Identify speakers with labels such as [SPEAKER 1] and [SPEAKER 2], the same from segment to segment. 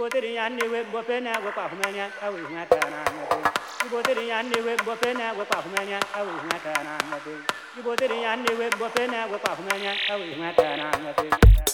[SPEAKER 1] You Ibotiri ya niwe bope na wepa humenya awu ngata na ngate. Ibotiri ya niwe bope na wepa humenya awu ngata na ngate. Ibotiri ya niwe bope na wepa humenya awu ngata na ngate.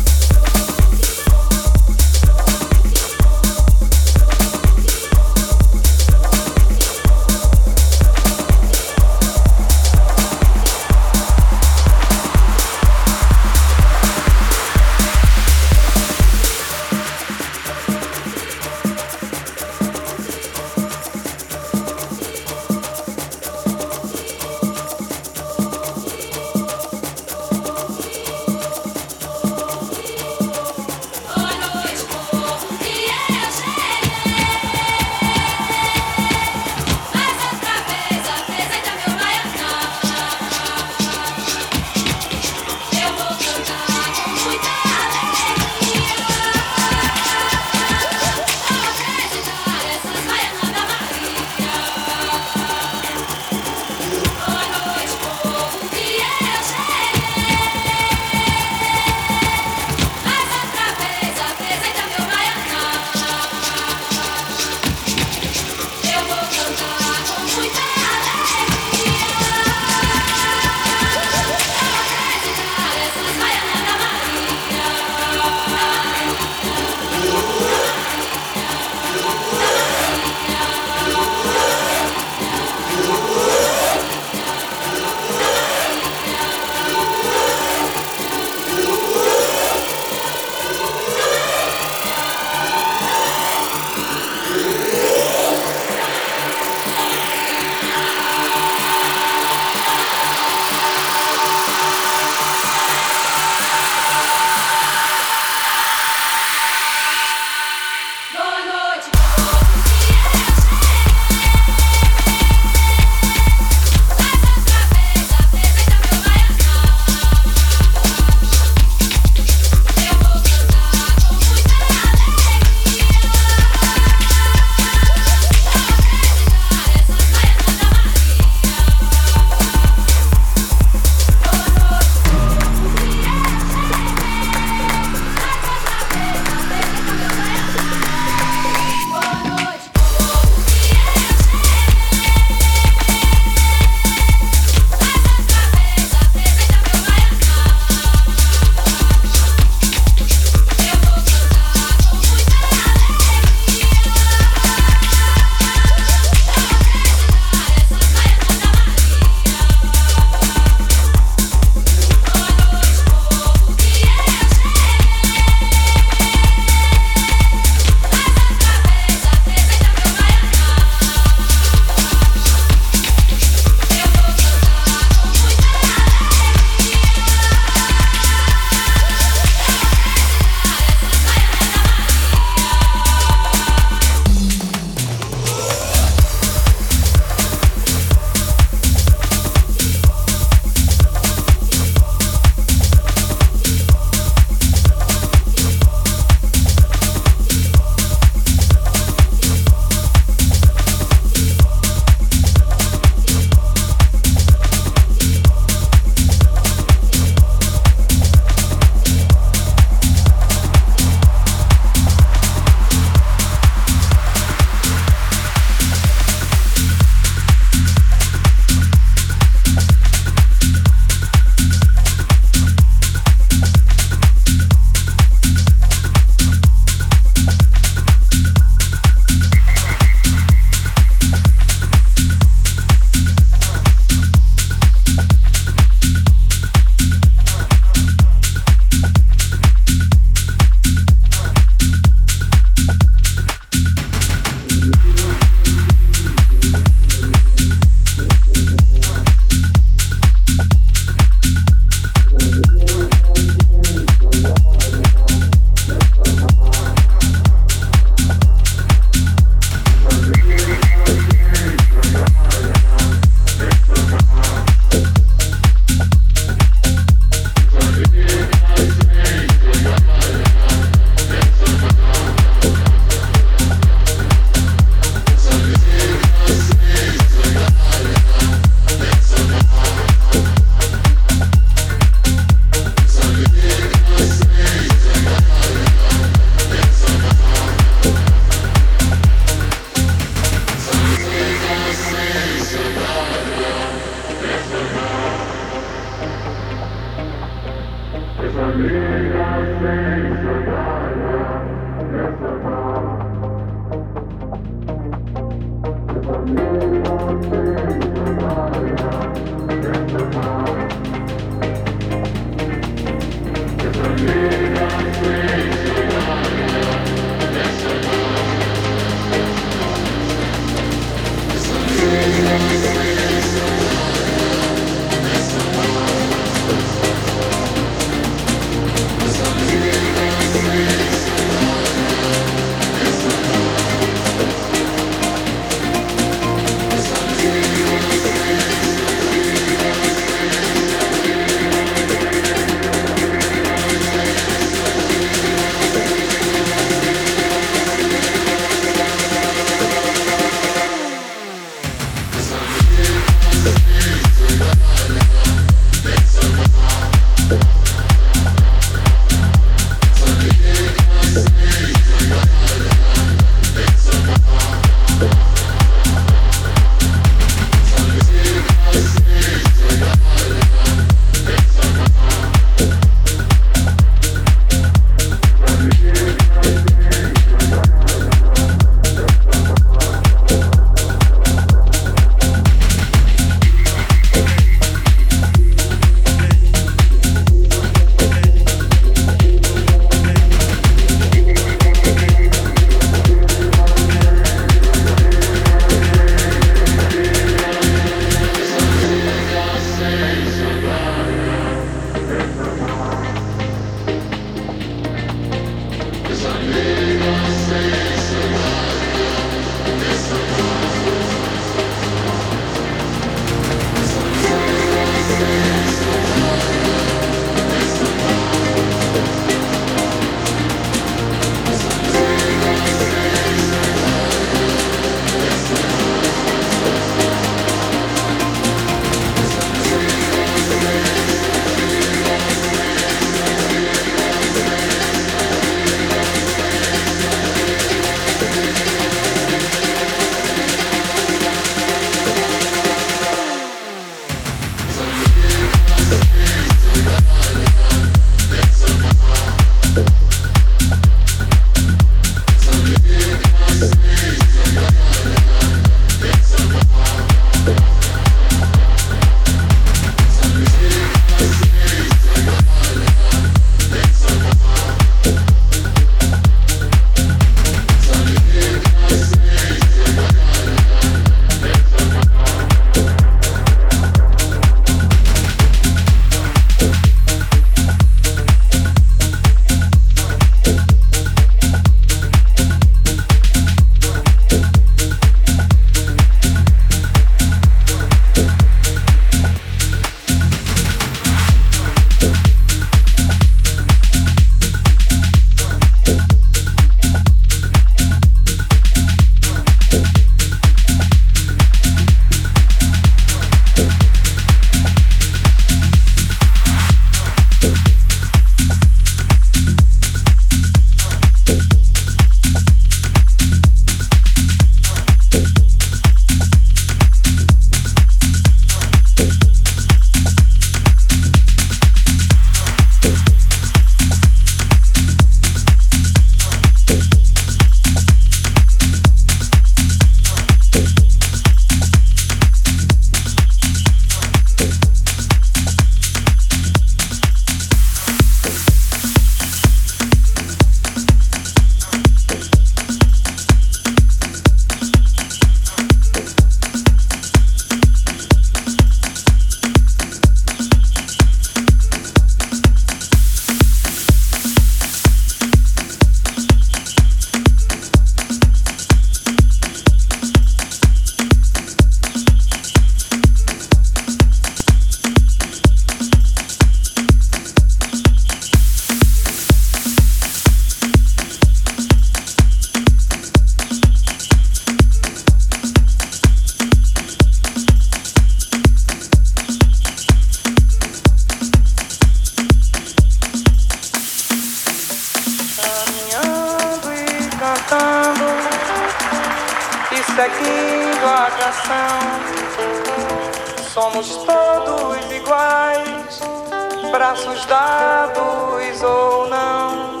[SPEAKER 2] Braços dados ou não.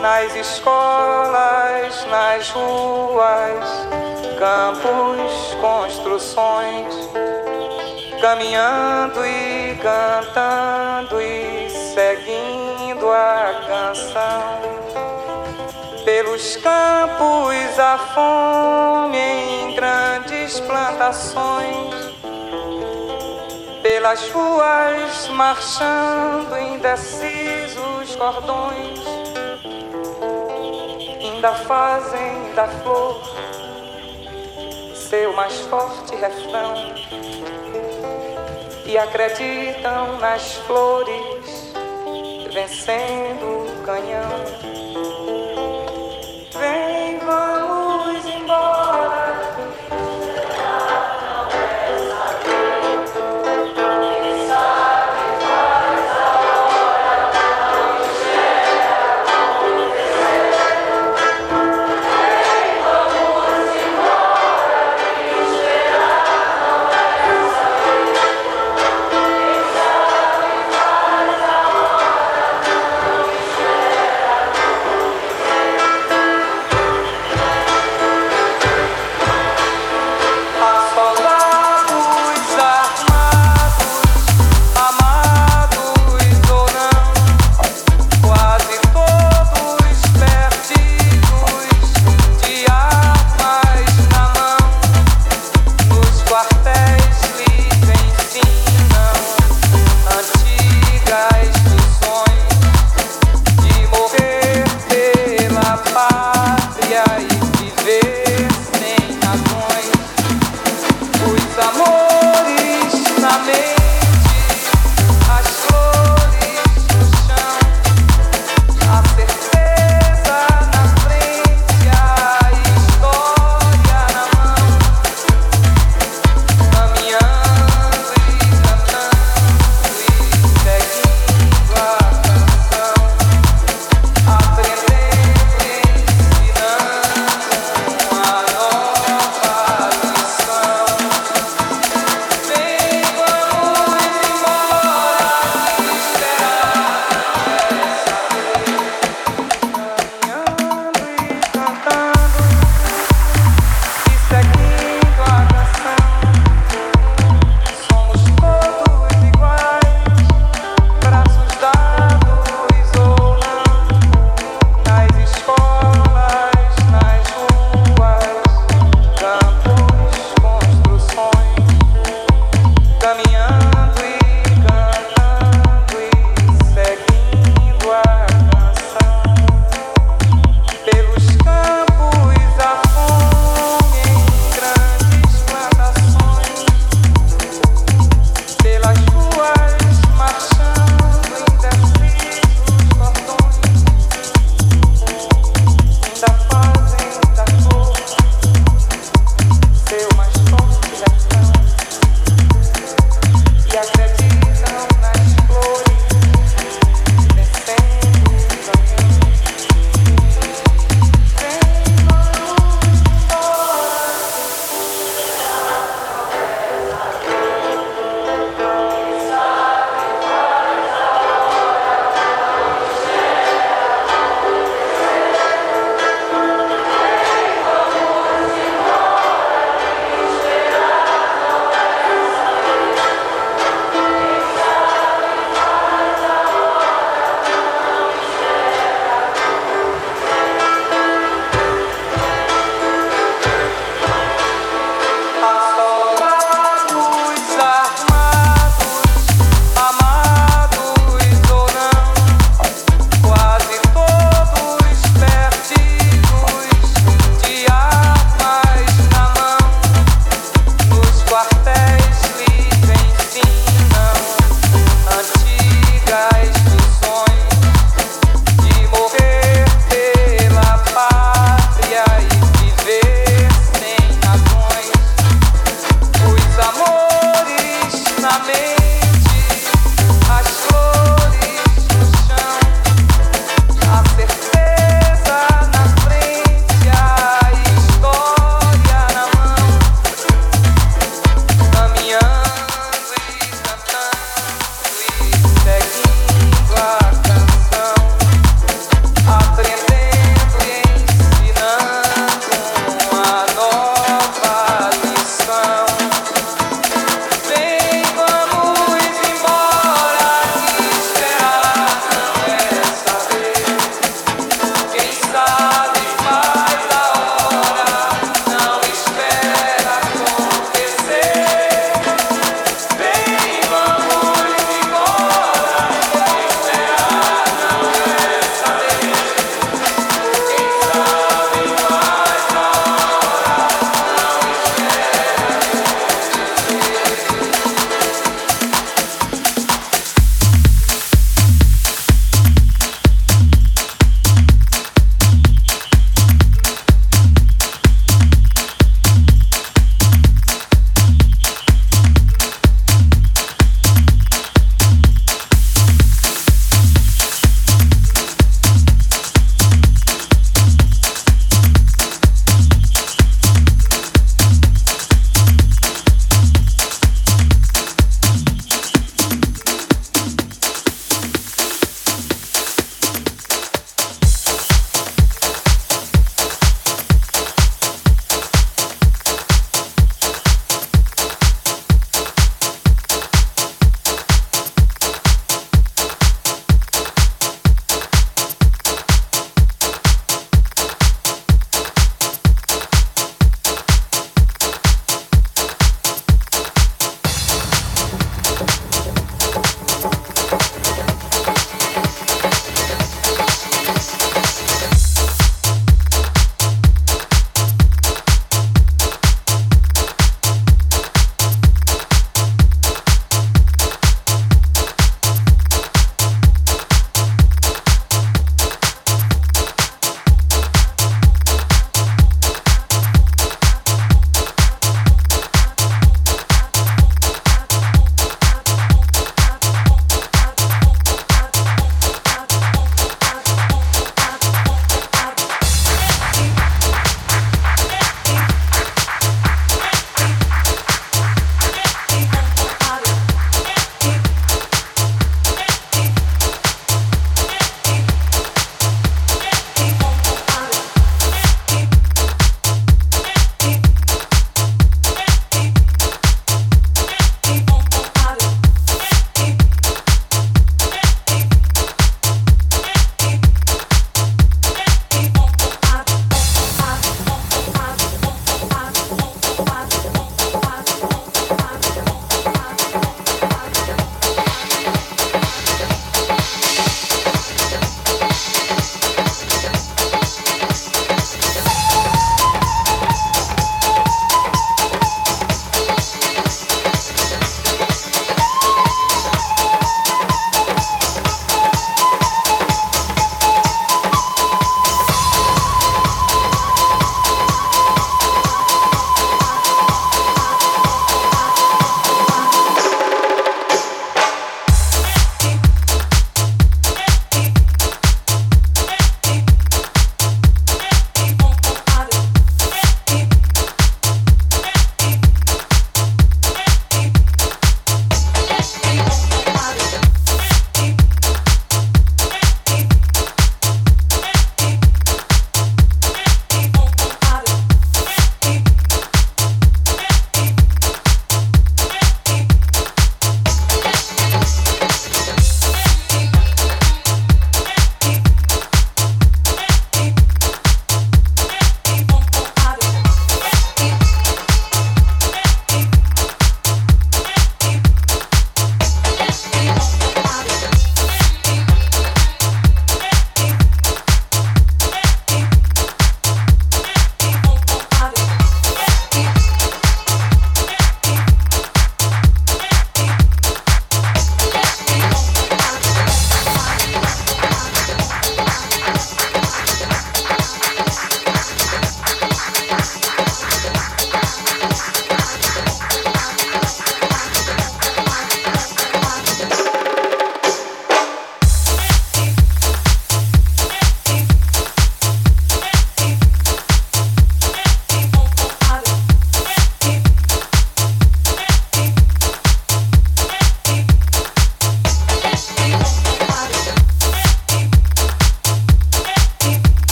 [SPEAKER 2] nas escolas, nas ruas, campos, construções, caminhando e cantando e seguindo a canção. Pelos campos a fome em grandes plantações, pelas ruas marchando indecisos cordões ainda fazem da flor seu mais forte refrão e acreditam nas flores vencendo o canhão.